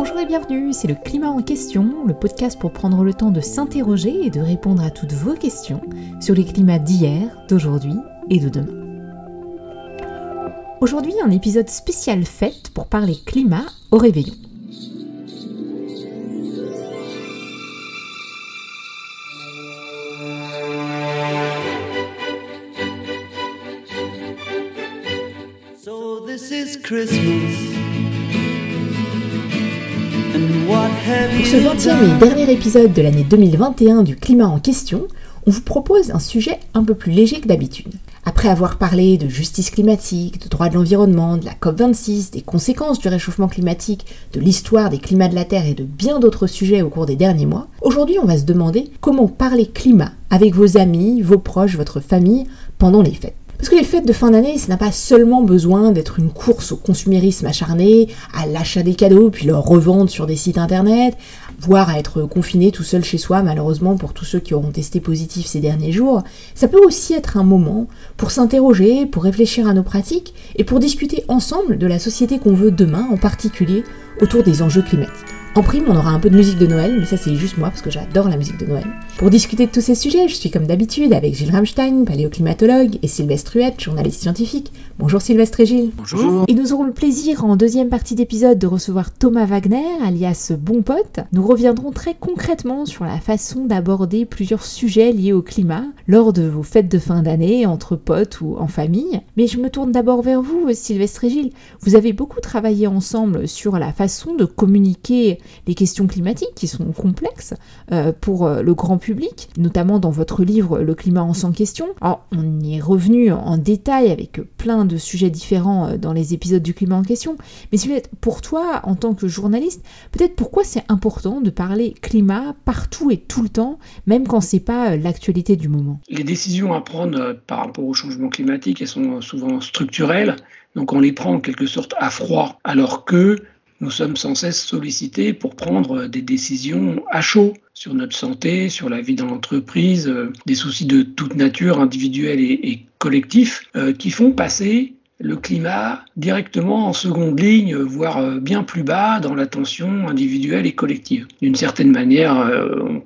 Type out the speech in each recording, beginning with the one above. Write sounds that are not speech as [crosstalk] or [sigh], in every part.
Bonjour et bienvenue, c'est le Climat en question, le podcast pour prendre le temps de s'interroger et de répondre à toutes vos questions sur les climats d'hier, d'aujourd'hui et de demain. Aujourd'hui, un épisode spécial fête pour parler climat au réveillon. Pour ce 20e et dernier épisode de l'année 2021 du climat en question, on vous propose un sujet un peu plus léger que d'habitude. Après avoir parlé de justice climatique, de droit de l'environnement, de la COP26, des conséquences du réchauffement climatique, de l'histoire des climats de la Terre et de bien d'autres sujets au cours des derniers mois, aujourd'hui on va se demander comment parler climat avec vos amis, vos proches, votre famille pendant les fêtes. Parce que les fêtes de fin d'année, ça n'a pas seulement besoin d'être une course au consumérisme acharné, à l'achat des cadeaux, puis leur revente sur des sites internet, voire à être confiné tout seul chez soi, malheureusement pour tous ceux qui auront testé positif ces derniers jours. Ça peut aussi être un moment pour s'interroger, pour réfléchir à nos pratiques et pour discuter ensemble de la société qu'on veut demain, en particulier autour des enjeux climatiques. En prime, on aura un peu de musique de Noël, mais ça c'est juste moi parce que j'adore la musique de Noël. Pour discuter de tous ces sujets, je suis comme d'habitude avec Gilles Ramstein, paléoclimatologue, et Sylvestre Huette, journaliste scientifique. Bonjour Sylvestre et Gilles. Bonjour. Et nous aurons le plaisir en deuxième partie d'épisode de recevoir Thomas Wagner, alias Bon Pote. Nous reviendrons très concrètement sur la façon d'aborder plusieurs sujets liés au climat lors de vos fêtes de fin d'année, entre potes ou en famille. Mais je me tourne d'abord vers vous, Sylvestre et Gilles. Vous avez beaucoup travaillé ensemble sur la façon de communiquer les questions climatiques qui sont complexes euh, pour euh, le grand public, notamment dans votre livre Le climat en sans question. Alors, on y est revenu en détail avec plein de sujets différents euh, dans les épisodes du climat en question, mais pour toi, en tant que journaliste, peut-être pourquoi c'est important de parler climat partout et tout le temps, même quand c'est pas l'actualité du moment? Les décisions à prendre par rapport au changement climatique, elles sont souvent structurelles, donc on les prend en quelque sorte à froid, alors que nous sommes sans cesse sollicités pour prendre des décisions à chaud sur notre santé, sur la vie dans l'entreprise, euh, des soucis de toute nature, individuels et, collectifs, euh, qui font passer le climat directement en seconde ligne, voire euh, bien plus bas dans l'attention individuelle et collective. D'une certaine manière,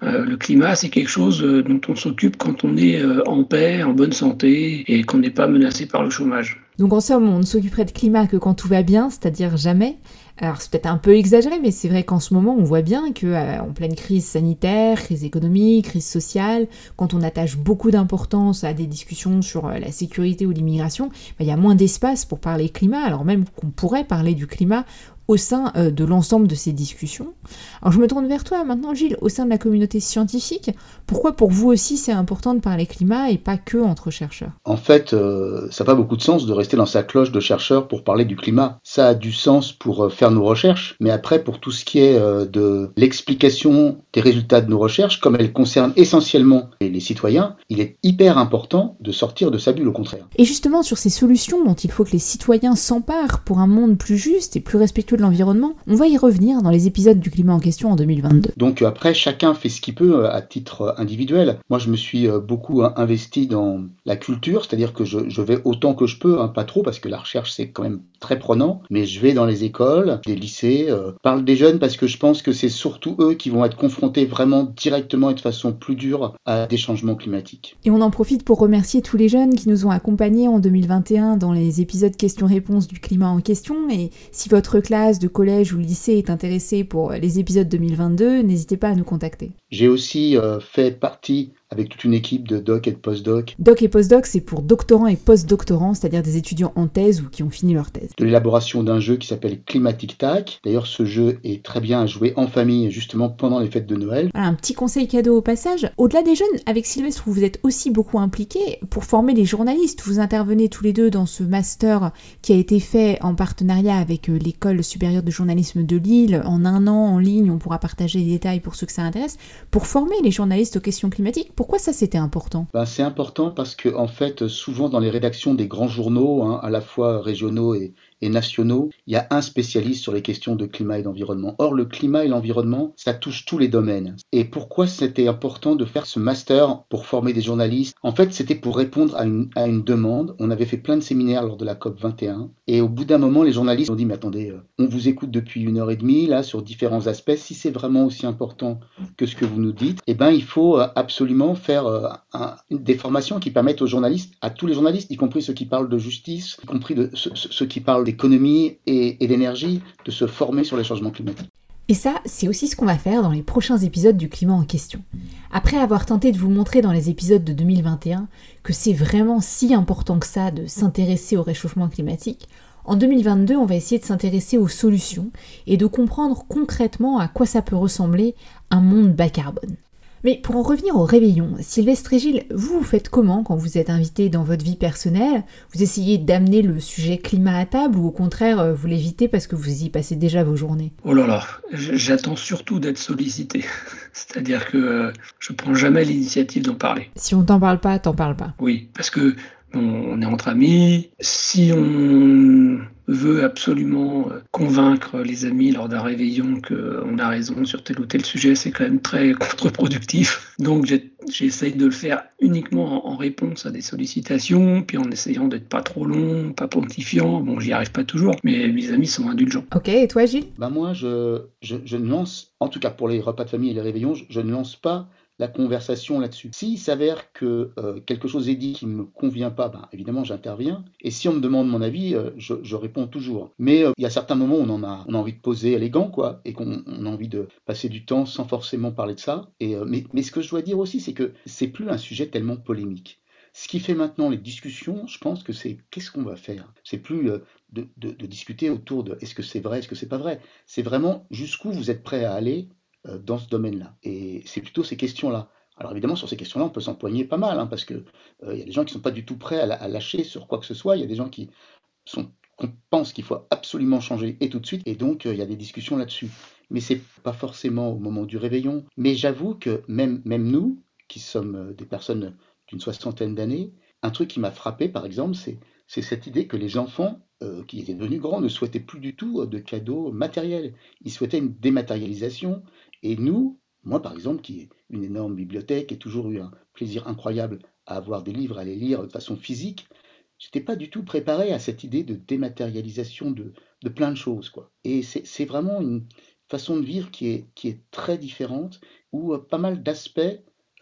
le climat, c'est quelque chose dont on s'occupe quand on est en paix, en bonne santé et qu'on n'est pas menacé par le chômage. Donc en somme, on ne s'occuperait de climat que quand tout va bien, c'est-à-dire jamais. Alors c'est peut-être un peu exagéré, mais c'est vrai qu'en ce moment, on voit bien que euh, en pleine crise sanitaire, crise économique, crise sociale, quand on attache beaucoup d'importance à des discussions sur euh, la sécurité ou l'immigration, bah, il y a moins d'espace pour parler climat, alors même qu'on pourrait parler du climat au sein euh, de l'ensemble de ces discussions. Alors je me tourne vers toi maintenant Gilles, au sein de la communauté scientifique, pourquoi pour vous aussi c'est important de parler climat et pas que entre chercheurs? En fait, euh, ça n'a pas beaucoup de sens de rester dans sa cloche de chercheur pour parler du climat. Ça a du sens pour euh, faire nos recherches, mais après pour tout ce qui est de l'explication des résultats de nos recherches, comme elles concernent essentiellement les citoyens, il est hyper important de sortir de sa bulle au contraire. Et justement sur ces solutions dont il faut que les citoyens s'emparent pour un monde plus juste et plus respectueux de l'environnement, on va y revenir dans les épisodes du climat en question en 2022. Donc euh, après, chacun fait ce qu'il peut euh, à titre euh, individuel. Moi, je me suis beaucoup investi dans la culture, c'est-à-dire que je, vais autant que je peux, hein, pas trop, parce que la recherche, c'est quand même très prenant, mais je vais dans les écoles, des lycées, parle des jeunes, parce que je pense que c'est surtout eux qui vont être confrontés vraiment directement et de façon plus dure à des changements climatiques. Et on en profite pour remercier tous les jeunes qui nous ont accompagnés en 2021 dans les épisodes questions-réponses du climat en question. Et si votre classe de collège ou lycée est intéressé pour les épisodes 2022, n'hésitez pas à nous contacter. J'ai aussi euh, fait partie avec toute une équipe de doc et de postdoc. Doc et postdoc, c'est pour doctorants et postdoctorants, c'est-à-dire des étudiants en thèse ou qui ont fini leur thèse. De l'élaboration d'un jeu qui s'appelle Climatic Tac. D'ailleurs, ce jeu est très bien à jouer en famille, justement pendant les fêtes de Noël. un petit conseil cadeau au passage. Au-delà des jeunes, avec Sylvestre, vous êtes aussi beaucoup impliqué pour former les journalistes. Vous intervenez tous les deux dans ce master qui a été fait en partenariat avec euh, l'école supérieure de journalisme de Lille. En un an, en ligne, on pourra partager les détails pour ceux que ça intéresse, pour former les journalistes aux questions climatiques. Pourquoi ça c'était important? Ben, C'est important parce que en fait, souvent dans les rédactions des grands journaux, hein, à la fois régionaux et, nationaux, il y a un spécialiste sur les questions de climat et d'environnement. Or, le climat et l'environnement, ça touche tous les domaines. Et pourquoi c'était important de faire ce master pour former des journalistes? En fait, c'était pour répondre à une, à une demande. On avait fait plein de séminaires lors de la COP 21. Et au bout d'un moment, les journalistes ont dit, mais attendez, euh, on vous écoute depuis une heure et demie, là, sur différents aspects. Si c'est vraiment aussi important que ce que vous nous dites, eh ben, il faut euh, absolument faire euh, des formations qui permettent aux journalistes, à tous les journalistes, y compris ceux qui parlent de justice, y compris de ceux, qui parlent d'économie et, et d'énergie, de se former sur les changements climatiques. Et ça, c'est aussi ce qu'on va faire dans les prochains épisodes du climat en question. Après avoir tenté de vous montrer dans les épisodes de 2021 que c'est vraiment si important que ça de s'intéresser au réchauffement climatique, en 2022, on va essayer de s'intéresser aux solutions et de comprendre concrètement à quoi ça peut ressembler un monde bas carbone. Mais pour en revenir au réveillon, Sylvestre et Gilles, vous, vous faites comment quand vous êtes invité dans votre vie personnelle? Vous essayez d'amener le sujet climat à table ou au contraire, euh, vous l'évitez parce que vous y passez déjà vos journées? Oh là là, j'attends surtout d'être sollicité. [laughs] C'est-à-dire que euh, je prends jamais l'initiative d'en parler. Si on t'en parle pas, t'en parles pas. Oui, parce que on est entre amis. Si on veut absolument euh, convaincre les amis lors d'un réveillon qu'on a raison sur tel ou tel sujet, c'est quand même très [laughs] contre-productif. Donc j'essaye de le faire uniquement en réponse à des sollicitations, puis en essayant d'être pas trop long, pas pontifiant. Bon, j'y arrive pas toujours, mais mes amis sont indulgents. Ok, et toi Gilles? Bah moi, je, je, je, ne lance, en tout cas pour les repas de famille et les réveillons, je, je ne lance pas la conversation là-dessus. S'il s'avère que euh, quelque chose est dit qui ne me convient pas, ben, évidemment j'interviens. Et si on me demande mon avis, euh, je, réponds toujours. Mais euh, il y a certains moments où on en a, on a envie de poser élégant, quoi, et qu'on a envie de passer du temps sans forcément parler de ça. Et, mais, mais ce que je dois dire aussi, c'est que c'est plus un sujet tellement polémique. Ce qui fait maintenant les discussions, je pense que c'est qu'est-ce qu'on va faire? C'est plus de, de, discuter autour de est-ce que c'est vrai, est-ce que c'est pas vrai? C'est vraiment jusqu'où vous êtes prêt à aller dans ce domaine-là. Et c'est plutôt ces questions-là. Alors évidemment, sur ces questions-là, on peut s'empoigner pas mal, hein, parce qu'il euh, y a des gens qui ne sont pas du tout prêts à, lâcher sur quoi que ce soit. Il y a des gens qui sont qu'on pense qu'il faut absolument changer et tout de suite, et donc euh, il y a des discussions là-dessus. Mais c'est pas forcément au moment du réveillon. Mais j'avoue que même, même nous, qui sommes des personnes d'une soixantaine d'années, un truc qui m'a frappé, par exemple, c'est cette idée que les enfants qui étaient devenus grands ne souhaitaient plus du tout de cadeaux matériels. Ils souhaitaient une dématérialisation, et nous, moi par exemple, qui ai une énorme bibliothèque et toujours eu un plaisir incroyable à avoir des livres, à les lire de façon physique, j'étais pas du tout préparé à cette idée de dématérialisation de, de plein de choses. Quoi. Et c'est vraiment une façon de vivre qui est, qui est très différente, où euh, pas mal d'aspects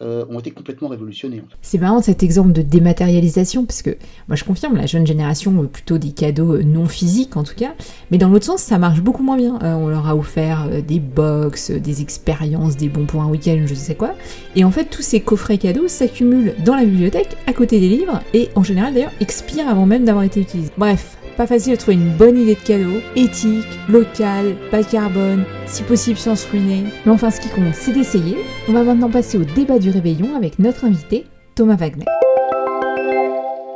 euh, ont été complètement révolutionnés. C'est marrant cet exemple de dématérialisation, parce que moi je confirme, la jeune génération veut plutôt des cadeaux euh, non physiques en tout cas, mais dans l'autre sens ça marche beaucoup moins bien. Euh, on leur a offert des box, des expériences, des bons pour un week-end, je sais quoi, et en fait tous ces coffrets cadeaux s'accumulent dans la bibliothèque à côté des livres, et en général d'ailleurs expirent avant même d'avoir été utilisés. Bref, pas facile de trouver une bonne idée de cadeau, éthique, local, bas carbone, si possible sans se ruiner. Mais enfin, ce qui compte, c'est d'essayer. On va maintenant passer au débat du réveillon avec notre invité, Thomas Wagner.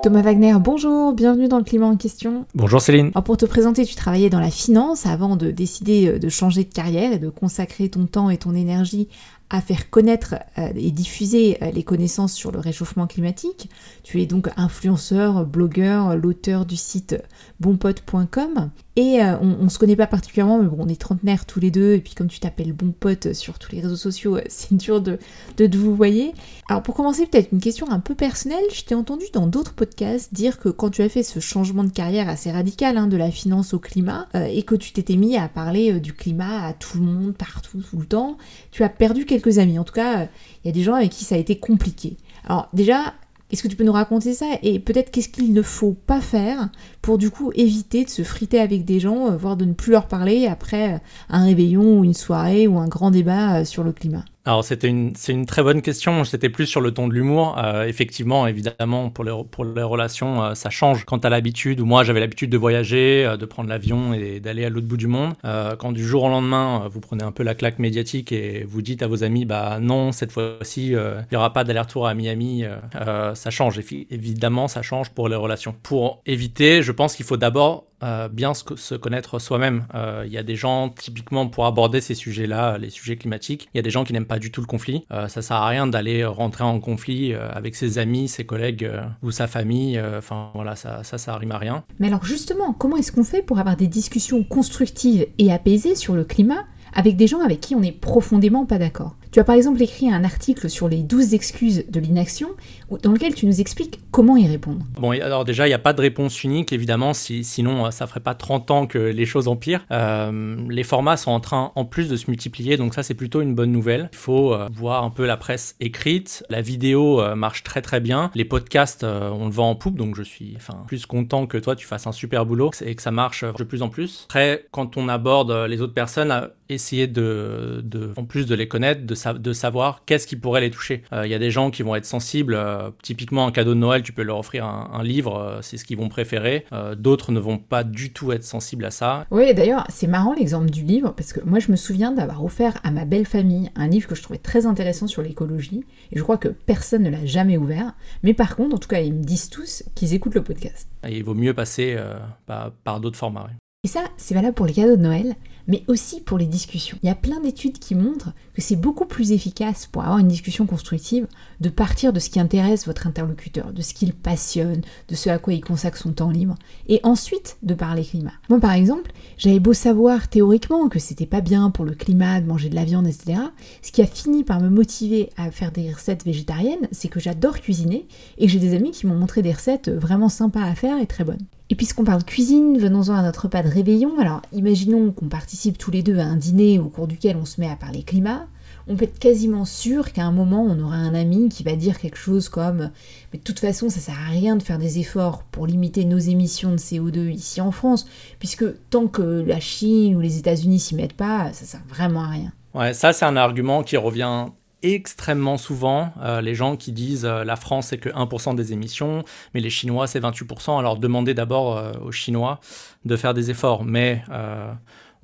Thomas Wagner, bonjour, bienvenue dans le climat en question. Bonjour Céline. Alors pour te présenter, tu travaillais dans la finance avant de décider euh, de changer de carrière et de consacrer ton temps et ton énergie à faire connaître euh, et diffuser euh, les connaissances sur le réchauffement climatique. Tu es donc influenceur, blogueur, l'auteur du site bonpote.com et euh, on, on, se connaît pas particulièrement, mais bon, on est trentenaires tous les deux, et puis comme tu t'appelles bon pote sur tous les réseaux sociaux, [laughs] c'est dur de, de, vous voyer. Alors pour commencer, peut-être une question un peu personnelle, je t'ai entendu dans d'autres podcasts dire que quand tu as fait ce changement de carrière assez radical, hein, de la finance au climat, et que tu t'étais mis à parler du climat à tout le monde, partout, tout le temps, tu as perdu quelques amis. En tout cas, il y a des gens avec qui ça a été compliqué. Alors déjà, est-ce que tu peux nous raconter ça Et peut-être qu'est-ce qu'il ne faut pas faire pour du coup éviter de se friter avec des gens, euh, voire de ne plus leur parler après un réveillon ou une soirée ou un grand débat euh, sur le climat? Alors c'était une, c'est une très bonne question. C'était plus sur le ton de l'humour. Euh, effectivement, évidemment, pour les, pour les relations, euh, ça change quand tu as l'habitude, ou moi j'avais l'habitude de voyager, euh, de prendre l'avion et d'aller à l'autre bout du monde. quand du jour au lendemain, vous prenez un peu la claque médiatique et vous dites à vos amis, bah non, cette fois-ci, il n'y aura pas d'aller-retour à Miami, ça change. Évidemment, ça change pour les relations. Pour éviter, je pense qu'il faut d'abord euh, bien se, connaître soi-même. Euh, il y a des gens, typiquement, pour aborder ces sujets-là, les sujets climatiques, il y a des gens qui n'aiment pas du tout le conflit. Euh, ça sert à rien d'aller rentrer en conflit avec ses amis, ses collègues ou sa famille. Enfin, voilà, ça, ça, ça rime à rien. Mais alors, justement, comment est-ce qu'on fait pour avoir des discussions constructives et apaisées sur le climat avec des gens avec qui on n'est profondément pas d'accord? Tu as par exemple écrit un article sur les 12 excuses de l'inaction, dans lequel tu nous expliques comment y répondre. Bon, alors déjà, il n'y a pas de réponse unique, évidemment, si, sinon euh, ça ferait pas 30 ans que les choses empirent. Euh, les formats sont en train, en plus, de se multiplier, donc ça, c'est plutôt une bonne nouvelle. Il faut euh, voir un peu la presse écrite. La vidéo marche très très bien. Les podcasts, on le vend en poupe, donc je suis plus content que toi, tu fasses un super boulot et que ça marche de plus en plus. Après, quand on aborde les autres personnes, essayer de, de, en plus de les connaître, de de savoir qu'est-ce qui pourrait les toucher. Euh, il y a des gens qui vont être sensibles, euh, typiquement un cadeau de Noël, tu peux leur offrir un, livre, euh, c'est ce qu'ils vont préférer. D'autres ne vont pas du tout être sensibles à ça. Oui, d'ailleurs, c'est marrant l'exemple du livre, parce que moi je me souviens d'avoir offert à ma belle famille un livre que je trouvais très intéressant sur l'écologie, et je crois que personne ne l'a jamais ouvert, mais par contre, en tout cas, ils me disent tous qu'ils écoutent le podcast. il vaut mieux passer par, par d'autres formats. Et ça, c'est valable pour les cadeaux de Noël, mais aussi pour les discussions. Il y a plein d'études qui montrent que c'est beaucoup plus efficace pour avoir une discussion constructive de partir de ce qui intéresse votre interlocuteur, de ce qu'il passionne, de ce à quoi il consacre son temps libre, et ensuite de parler climat. Moi par exemple, j'avais beau savoir théoriquement que c'était pas bien pour le climat de manger de la viande, etc. Ce qui a fini par me motiver à faire des recettes végétariennes, c'est que j'adore cuisiner et j'ai des amis qui m'ont montré des recettes vraiment sympas à faire et très bonnes. Et puisqu'on parle cuisine, venons-en à notre repas de réveillon. Alors, imaginons qu'on participe tous les deux à un dîner au cours duquel on se met à parler climat. On peut être quasiment sûr qu'à un moment, on aura un ami qui va dire quelque chose comme Mais de toute façon, ça sert à rien de faire des efforts pour limiter nos émissions de CO2 ici en France, puisque tant que la Chine ou les États-Unis s'y mettent pas, ça sert vraiment à rien. Ouais, ça, c'est un argument qui revient extrêmement souvent euh, les gens qui disent euh, la France c'est que 1% des émissions, mais les Chinois c'est 28%. Alors demandez d'abord euh, aux Chinois de faire des efforts. Mais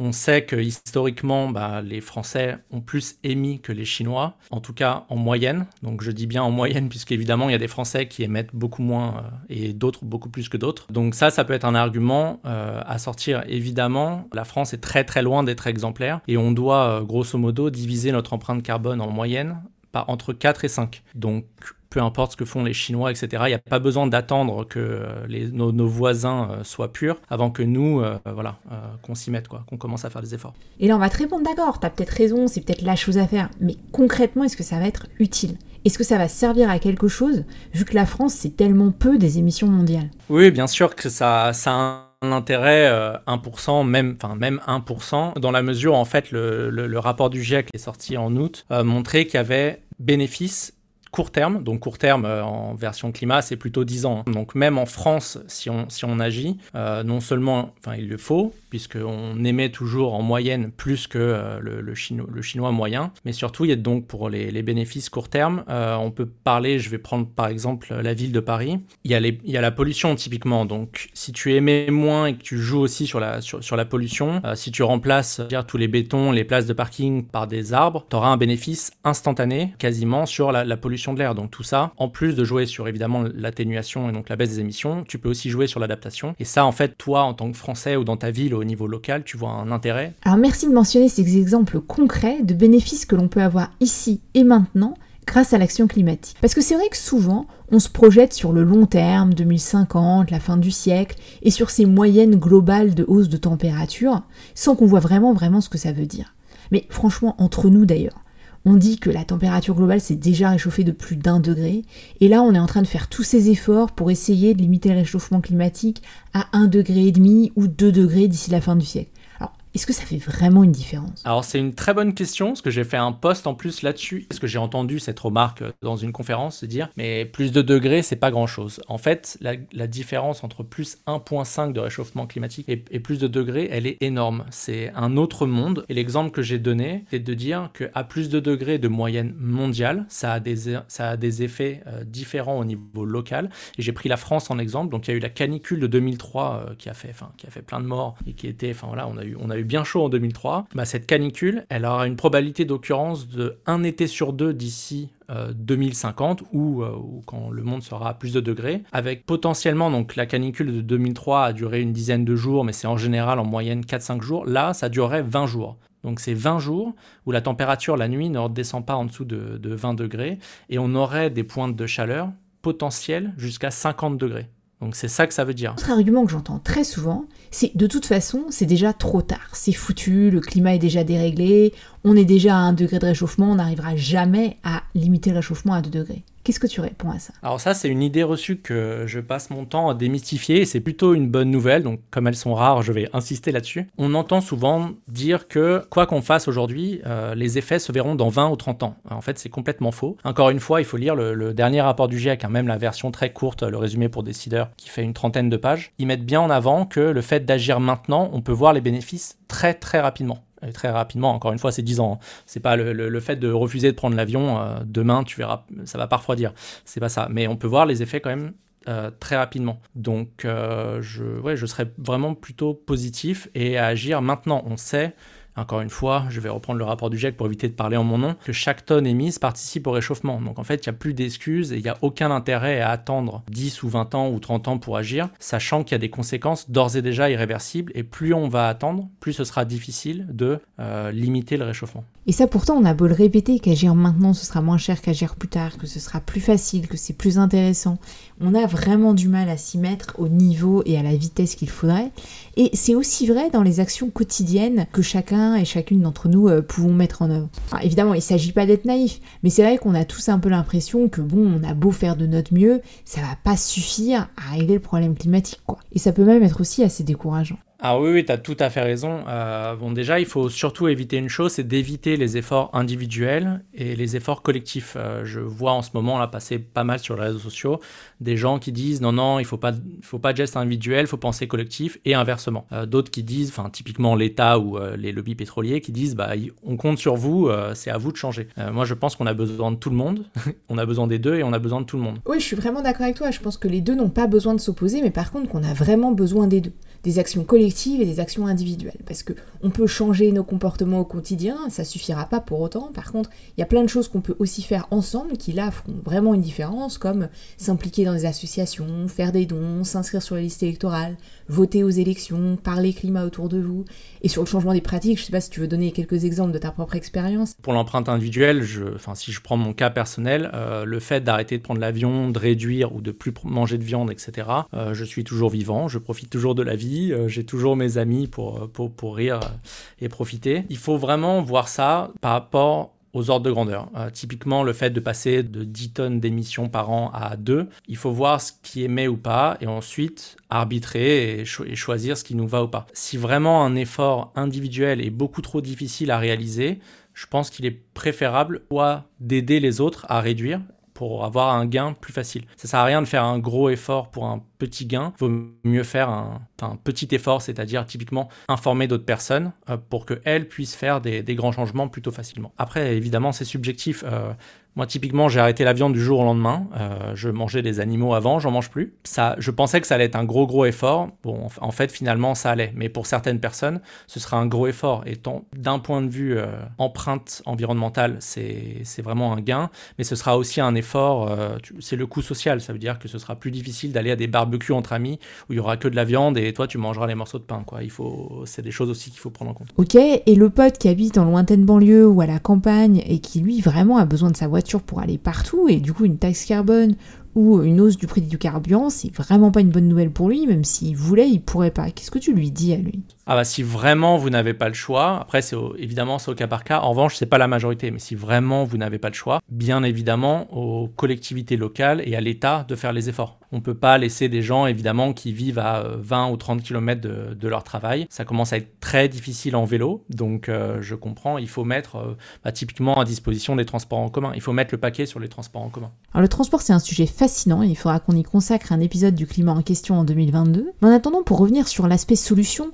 on sait que historiquement, bah, les Français ont plus émis que les Chinois, en tout cas en moyenne. Donc je dis bien en moyenne, [laughs] puisqu'évidemment, il y a des Français qui émettent beaucoup moins euh, et d'autres beaucoup plus que d'autres. Donc ça, ça peut être un argument euh, à sortir. Évidemment, la France est très très loin d'être exemplaire et on doit, euh, grosso modo, diviser notre empreinte carbone en moyenne par entre 4 et 5. Donc peu importe ce que font les Chinois, etc. Il n'y a pas besoin d'attendre que euh, les, nos, voisins euh, soient purs avant que nous, euh, voilà, qu'on s'y mette, quoi, qu'on commence à faire des efforts. Et là, on va te répondre, d'accord, tu as peut-être raison, c'est peut-être la chose à faire, mais concrètement, est-ce que ça va être utile? Est-ce que ça va servir à quelque chose, vu que la France, c'est tellement peu des émissions mondiales? Oui, bien sûr que ça, ça a un intérêt 1%, même, enfin, même 1%, dans la mesure où en fait le, le, rapport du GIEC qui est sorti en août montrait qu'il y avait bénéfice court terme. Donc court terme euh, en version climat, c'est plutôt 10 ans. Donc même en France, si on, si on agit, euh, non seulement, enfin il le faut, puisqu'on émet toujours en moyenne plus que euh, le, le, chinois, le, chinois, moyen, mais surtout il y a donc pour les, les bénéfices court terme, on peut parler, je vais prendre par exemple la ville de Paris, il y a, la pollution typiquement, donc si tu émets moins et que tu joues aussi sur la, sur, la pollution, si tu remplaces tous les bétons, les places de parking par des arbres, tu auras un bénéfice instantané quasiment sur la pollution de l'air. Donc tout ça, en plus de jouer sur évidemment l'atténuation et donc la baisse des émissions, tu peux aussi jouer sur l'adaptation. Et ça, en fait, toi, en tant que Français ou dans ta ville au niveau local, tu vois un intérêt. Alors merci de mentionner ces exemples concrets de bénéfices que l'on peut avoir ici et maintenant grâce à l'action climatique. Parce que c'est vrai que souvent, on se projette sur le long terme, 2050, la fin du siècle, et sur ces moyennes globales de hausse de température, sans qu'on voit vraiment vraiment ce que ça veut dire. Mais franchement, entre nous d'ailleurs, on dit que la température globale s'est déjà réchauffée de plus d'un degré, et là on est en train de faire tous ces efforts pour essayer de limiter le réchauffement climatique à un degré et demi ou deux degrés d'ici la fin du siècle. Est-ce que ça fait vraiment une différence? Alors c'est une très bonne question, parce que j'ai fait un post en plus là-dessus, parce que j'ai entendu cette remarque dans une conférence se dire, mais plus de degrés, c'est pas grand-chose. En fait, la, différence entre plus 1.5 de réchauffement climatique et, plus de degrés, elle est énorme. C'est un autre monde, et l'exemple que j'ai donné, c'est de dire qu'à plus de degrés de moyenne mondiale, ça a des, ça a des effets euh, différents au niveau local, et j'ai pris la France en exemple, donc il y a eu la canicule de 2003 euh, qui, a fait, qui a fait plein de morts, et qui était, enfin voilà, on a eu, on a eu bien chaud en 2003, bah, cette canicule, elle aura une probabilité d'occurrence de un été sur deux d'ici 2050 ou, ou, quand le monde sera à plus de degrés, avec potentiellement, donc la canicule de 2003 a duré une dizaine de jours, mais c'est en général en moyenne 4-5 jours, là ça durerait 20 jours. Donc c'est 20 jours où la température la nuit ne redescend pas en dessous de, 20 degrés et on aurait des pointes de chaleur potentielles jusqu'à 50 degrés. Donc c'est ça que ça veut dire. Autre argument que j'entends très souvent, c'est de toute façon, c'est déjà trop tard. C'est foutu, le climat est déjà déréglé, on est déjà à 1 degré de réchauffement, on n'arrivera jamais à limiter le réchauffement à 2 degrés. Qu'est-ce que tu réponds à ça? Alors ça, c'est une idée reçue que je passe mon temps à démystifier et c'est plutôt une bonne nouvelle. Donc comme elles sont rares, je vais insister là-dessus. On entend souvent dire que quoi qu'on fasse aujourd'hui, euh, les effets se verront dans 20 ou 30 ans. En fait, c'est complètement faux. Encore une fois, il faut lire le, dernier rapport du GIEC, hein, même la version très courte, le résumé pour décideurs, qui fait une trentaine de pages. Ils mettent bien en avant que le fait d'agir maintenant, on peut voir les bénéfices très très rapidement très rapidement. Encore une fois, c'est 10 ans. Hein. C'est pas le, fait de refuser de prendre l'avion euh, demain, tu verras, ça va pas refroidir. C'est pas ça. Mais on peut voir les effets quand même euh, très rapidement. Donc, euh, je, ouais, je serais vraiment plutôt positif et à agir maintenant. On sait encore une fois, je vais reprendre le rapport du GIEC pour éviter de parler en mon nom, que chaque tonne émise participe au réchauffement. Donc en fait, il n'y a plus d'excuses et il n'y a aucun intérêt à attendre 10 ou 20 ans ou 30 ans pour agir, sachant qu'il y a des conséquences d'ores et déjà irréversibles et plus on va attendre, plus ce sera difficile de euh, limiter le réchauffement. Et ça pourtant, on a beau le répéter qu'agir maintenant ce sera moins cher qu'agir plus tard, que ce sera plus facile, que c'est plus intéressant. On a vraiment du mal à s'y mettre au niveau et à la vitesse qu'il faudrait. Et c'est aussi vrai dans les actions quotidiennes que chacun et chacune d'entre nous euh, pouvons mettre en œuvre. évidemment, il ne s'agit pas d'être naïf, mais c'est vrai qu'on a tous un peu l'impression que bon, on a beau faire de notre mieux, ça va pas suffire à régler le problème climatique, quoi. Et ça peut même être aussi assez décourageant. Ah oui, oui tu as tout à fait raison. Euh, bon, déjà, il faut surtout éviter une chose, c'est d'éviter les efforts individuels et les efforts collectifs. Euh, je vois en ce moment là passer pas mal sur les réseaux sociaux des gens qui disent non, non, il faut pas, faut pas de geste individuel, il faut penser collectif et inversement. Euh, d'autres qui disent, enfin typiquement l'État ou les lobbies pétroliers qui disent bah on compte sur vous, c'est à vous de changer. moi, je pense qu'on a besoin de tout le monde, [laughs] on a besoin des deux et on a besoin de tout le monde. Oui, je suis vraiment d'accord avec toi. Je pense que les deux n'ont pas besoin de s'opposer, mais par contre qu'on a vraiment besoin des deux des actions collectives et des actions individuelles. Parce que on peut changer nos comportements au quotidien, ça suffira pas pour autant. Par contre, il y a plein de choses qu'on peut aussi faire ensemble qui là feront vraiment une différence, comme s'impliquer dans des associations, faire des dons, s'inscrire sur la liste électorale, voter aux élections, parler climat autour de vous. Et sur le changement des pratiques, je sais pas si tu veux donner quelques exemples de ta propre expérience. Pour l'empreinte individuelle, enfin, si je prends mon cas personnel, euh, le fait d'arrêter de prendre l'avion, de réduire ou de plus manger de viande, etc., euh, je suis toujours vivant, je profite toujours de la vie euh, j'ai toujours mes amis pour, pour, pour, rire et profiter. Il faut vraiment voir ça par rapport aux ordres de grandeur. Euh, typiquement, le fait de passer de 10 tonnes d'émissions par an à 2, il faut voir ce qui émet ou pas et ensuite arbitrer et, et, choisir ce qui nous va ou pas. Si vraiment un effort individuel est beaucoup trop difficile à réaliser, je pense qu'il est préférable soit d'aider les autres à réduire pour avoir un gain plus facile. Ça sert à rien de faire un gros effort pour un petit gain. Vaut mieux faire un, petit effort, c'est-à-dire typiquement informer d'autres personnes euh, pour qu'elles puissent faire des, grands changements plutôt facilement. Après, évidemment, c'est subjectif. Euh, moi, typiquement, j'ai arrêté la viande du jour au lendemain. Euh, je mangeais des animaux avant, j'en mange plus. Ça, je pensais que ça allait être un gros, gros effort. Bon, en fait, finalement, ça allait. Mais pour certaines personnes, ce sera un gros effort. Et d'un point de vue euh, empreinte environnementale, c'est vraiment un gain. Mais ce sera aussi un effort. C'est le coût social. Ça veut dire que ce sera plus difficile d'aller à des barbecues entre amis où il y aura que de la viande et toi, tu mangeras les morceaux de pain. Quoi. C'est des choses aussi qu'il faut prendre en compte. Ok. Et le pote qui habite en lointaine banlieue ou à la campagne et qui lui vraiment a besoin de sa voiture pour aller partout et du coup une taxe carbone ou une hausse du prix du carburant, c'est vraiment pas une bonne nouvelle pour lui, même s'il voulait, il pourrait pas. Qu'est-ce que tu lui dis à lui? Ah bah si vraiment vous n'avez pas le choix, après c'est évidemment c'est au cas par cas, en revanche c'est pas la majorité, mais si vraiment vous n'avez pas le choix, bien évidemment aux collectivités locales et à l'État de faire les efforts. On peut pas laisser des gens évidemment qui vivent à 20 euh, ou 30 km de, leur travail. Ça commence à être très difficile en vélo, donc euh, je comprends, il faut mettre euh, bah, typiquement à disposition des transports en commun. Il faut mettre le paquet sur les transports en commun. Alors le transport c'est un sujet fascinant, il faudra qu'on y consacre un épisode du climat en question en 2022. Mais en attendant, pour revenir sur l'aspect solution,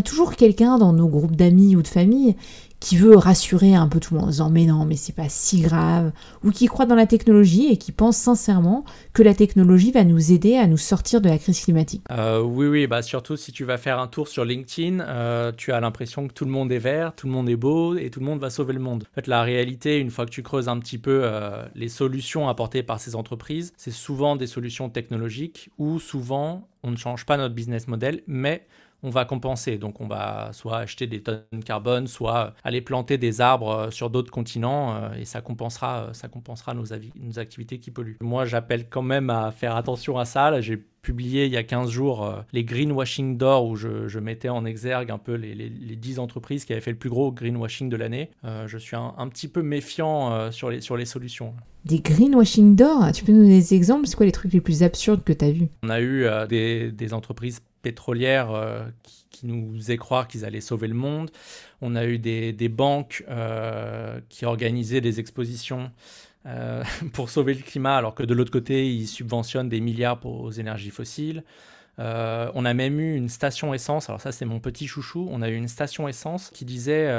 a toujours quelqu'un dans nos groupes d'amis ou de famille qui veut rassurer un peu tout le monde en disant mais non mais c'est pas si grave ou qui croit dans la technologie et qui pense sincèrement que la technologie va nous aider à nous sortir de la crise climatique. Euh, oui oui bah surtout si tu vas faire un tour sur LinkedIn euh, tu as l'impression que tout le monde est vert tout le monde est beau et tout le monde va sauver le monde. En fait la réalité une fois que tu creuses un petit peu euh, les solutions apportées par ces entreprises c'est souvent des solutions technologiques ou souvent on ne change pas notre business model mais on va compenser. Donc on va soit acheter des tonnes de carbone, soit aller planter des arbres euh, sur d'autres continents euh, et ça compensera, euh, ça compensera nos, nos activités qui polluent. Moi j'appelle quand même à faire attention à ça. J'ai publié il y a 15 jours les greenwashing d'or où je, mettais en exergue un peu les, les, 10 entreprises qui avaient fait le plus gros greenwashing de l'année. je suis un, petit peu méfiant sur, les, sur les solutions. Des greenwashing d'or Tu peux nous donner des exemples? C'est quoi les trucs les plus absurdes que tu as vus? On a eu des, des entreprises pétrolières euh, qui, nous faisaient croire qu'ils allaient sauver le monde. On a eu des, banques euh, qui organisaient des expositions euh, [laughs] pour sauver le climat, alors que de l'autre côté, ils subventionnent des milliards pour, aux énergies fossiles. on a même eu une station essence, alors ça c'est mon petit chouchou, on a eu une station essence qui disait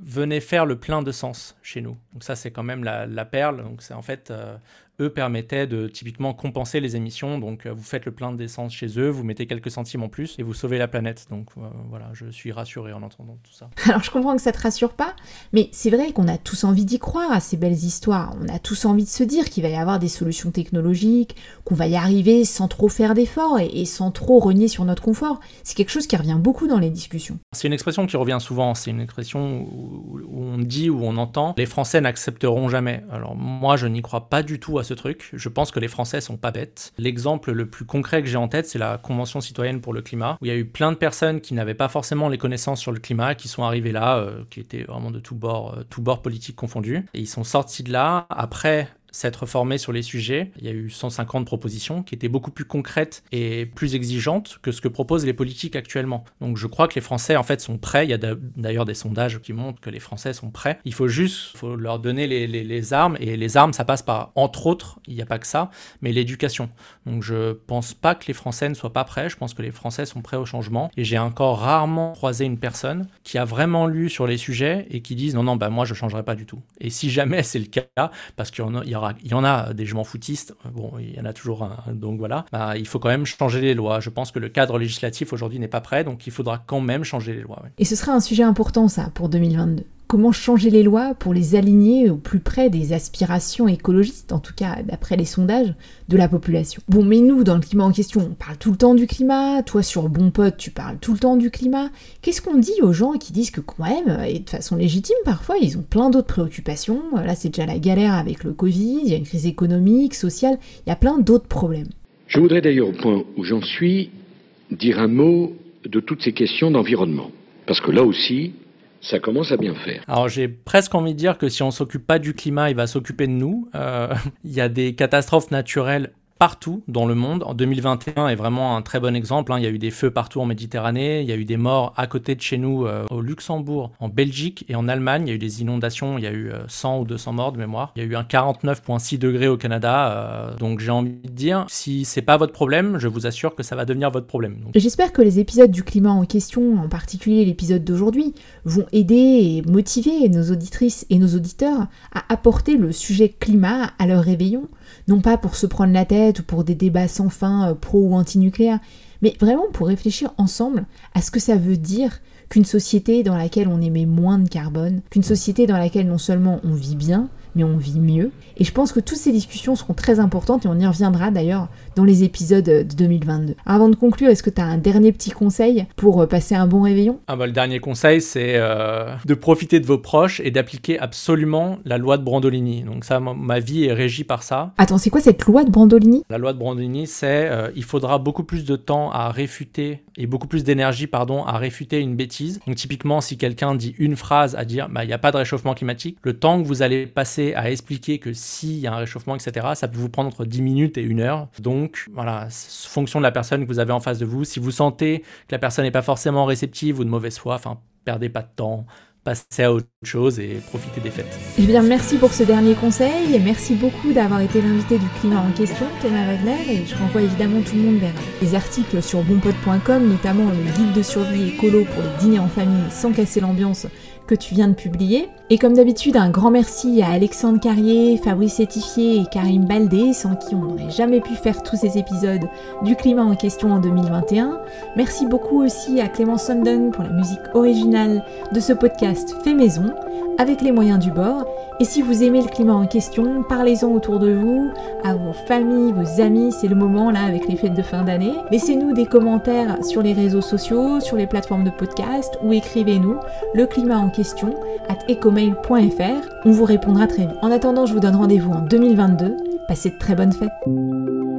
venez faire le plein de sens chez nous. Donc ça c'est quand même la, la perle, donc c'est en fait eux permettaient de typiquement compenser les émissions. Donc euh, vous faites le plein d'essence chez eux, vous mettez quelques centimes en plus et vous sauvez la planète. Donc euh, voilà, je suis rassuré en entendant tout ça. [laughs] Alors je comprends que ça te rassure pas, mais c'est vrai qu'on a tous envie d'y croire à ces belles histoires. On a tous envie de se dire qu'il va y avoir des solutions technologiques, qu'on va y arriver sans trop faire d'efforts et, sans trop renier sur notre confort. C'est quelque chose qui revient beaucoup dans les discussions. C'est une expression qui revient souvent. C'est une expression où, où on dit, où on entend, les Français n'accepteront jamais. Alors moi, je n'y crois pas du tout à truc. Je pense que les Français sont pas bêtes. L'exemple le plus concret que j'ai en tête, c'est la Convention citoyenne pour le climat, où il y a eu plein de personnes qui n'avaient pas forcément les connaissances sur le climat, qui sont arrivées là, euh, qui étaient vraiment de tous bords, euh, tous bords politiques confondus. Et ils sont sortis de là après s'être formé sur les sujets. Il y a eu 150 propositions qui étaient beaucoup plus concrètes et plus exigeantes que ce que proposent les politiques actuellement. Donc je crois que les Français en fait sont prêts. Il y a d'ailleurs des sondages qui montrent que les Français sont prêts. Il faut juste faut leur donner les, les, armes et les armes ça passe par entre autres, il n'y a pas que ça, mais l'éducation. Donc je pense pas que les Français ne soient pas prêts. Je pense que les Français sont prêts au changement et j'ai encore rarement croisé une personne qui a vraiment lu sur les sujets et qui disent non non bah moi je changerai pas du tout. Et si jamais c'est le cas parce qu'il y, y il y en a des je m'en bon, il y en a toujours un, donc voilà, bah, il faut quand même changer les lois. Je pense que le cadre législatif aujourd'hui n'est pas prêt, donc il faudra quand même changer les lois. Et ce sera un sujet important, ça, pour 2022 comment changer les lois pour les aligner au plus près des aspirations écologistes, en tout cas d'après les sondages, de la population. Bon, mais nous, dans le climat en question, on parle tout le temps du climat, toi sur Bon Pote, tu parles tout le temps du climat. Qu'est-ce qu'on dit aux gens qui disent que quand même, et de façon légitime parfois, ils ont plein d'autres préoccupations, là c'est déjà la galère avec le Covid, il y a une crise économique, sociale, il y a plein d'autres problèmes. Je voudrais d'ailleurs, au point où j'en suis, dire un mot de toutes ces questions d'environnement. Parce que là aussi, ça commence à bien faire. Alors j'ai presque envie de dire que si on s'occupe pas du climat, il va s'occuper de nous. Euh, [laughs] il y a des catastrophes naturelles partout dans le monde. En 2021 est vraiment un très bon exemple. Hein. Il y a eu des feux partout en Méditerranée, il y a eu des morts à côté de chez nous euh, au Luxembourg, en Belgique et en Allemagne. Il y a eu des inondations, il y a eu 100 euh, ou 200 morts de mémoire. Il y a eu un 49,6 degrés au Canada. Euh, donc j'ai envie de dire, si c'est pas votre problème, je vous assure que ça va devenir votre problème. J'espère que les épisodes du climat en question, en particulier l'épisode d'aujourd'hui, vont aider et motiver nos auditrices et nos auditeurs à apporter le sujet climat à leur réveillon non pas pour se prendre la tête ou pour des débats sans fin euh, pro ou anti-nucléaire, mais vraiment pour réfléchir ensemble à ce que ça veut dire qu'une société dans laquelle on émet moins de carbone, qu'une société dans laquelle non seulement on vit bien, mais on vit mieux. Et je pense que toutes ces discussions seront très importantes et on y reviendra d'ailleurs dans les épisodes de 2022. Avant de conclure, est-ce que tu as un dernier petit conseil pour euh, passer un bon réveillon? Ah bah, Le dernier conseil, c'est euh, de profiter de vos proches et d'appliquer absolument la loi de Brandolini. Donc ça, ma vie est régie par ça. Attends, c'est quoi cette loi de Brandolini? La loi de Brandolini, c'est euh, il faudra beaucoup plus de temps à réfuter et beaucoup plus d'énergie, pardon, à réfuter une bêtise. Donc typiquement, si quelqu'un dit une phrase à dire, bah, il n'y a pas de réchauffement climatique, le temps que vous allez passer à expliquer que s'il y a un réchauffement, etc., ça peut vous prendre entre 10 minutes et une heure. Donc voilà, fonction de la personne que vous avez en face de vous. Si vous sentez que la personne n'est pas forcément réceptive ou de mauvaise foi, enfin, perdez pas de temps, passer à autre chose et profiter des fêtes. Eh bien, merci pour ce dernier conseil et merci beaucoup d'avoir été l'invité du climat en question, Thomas Wagner. Et je renvoie évidemment tout le monde vers les articles sur bonpod.com, notamment le guide de survie écolo pour les dîners en famille sans casser l'ambiance que tu viens de publier. Et comme d'habitude, un grand merci à Alexandre Carrier, Fabrice Etifier et Karim Baldé, sans qui on n'aurait jamais pu faire tous ces épisodes du climat en question en 2021. Merci beaucoup aussi à Clément Sundon pour la musique originale de ce podcast fait maison, avec les moyens du bord. Et si vous aimez le climat en question, parlez-en autour de vous, à vos familles, vos amis, c'est le moment là avec les fêtes de fin d'année. Laissez-nous des commentaires sur les réseaux sociaux, sur les plateformes de podcast ou écrivez-nous le climat en question at ecomail.fr. On vous répondra très vite. En attendant, je vous donne rendez-vous en 2022. Passez de très bonnes fêtes.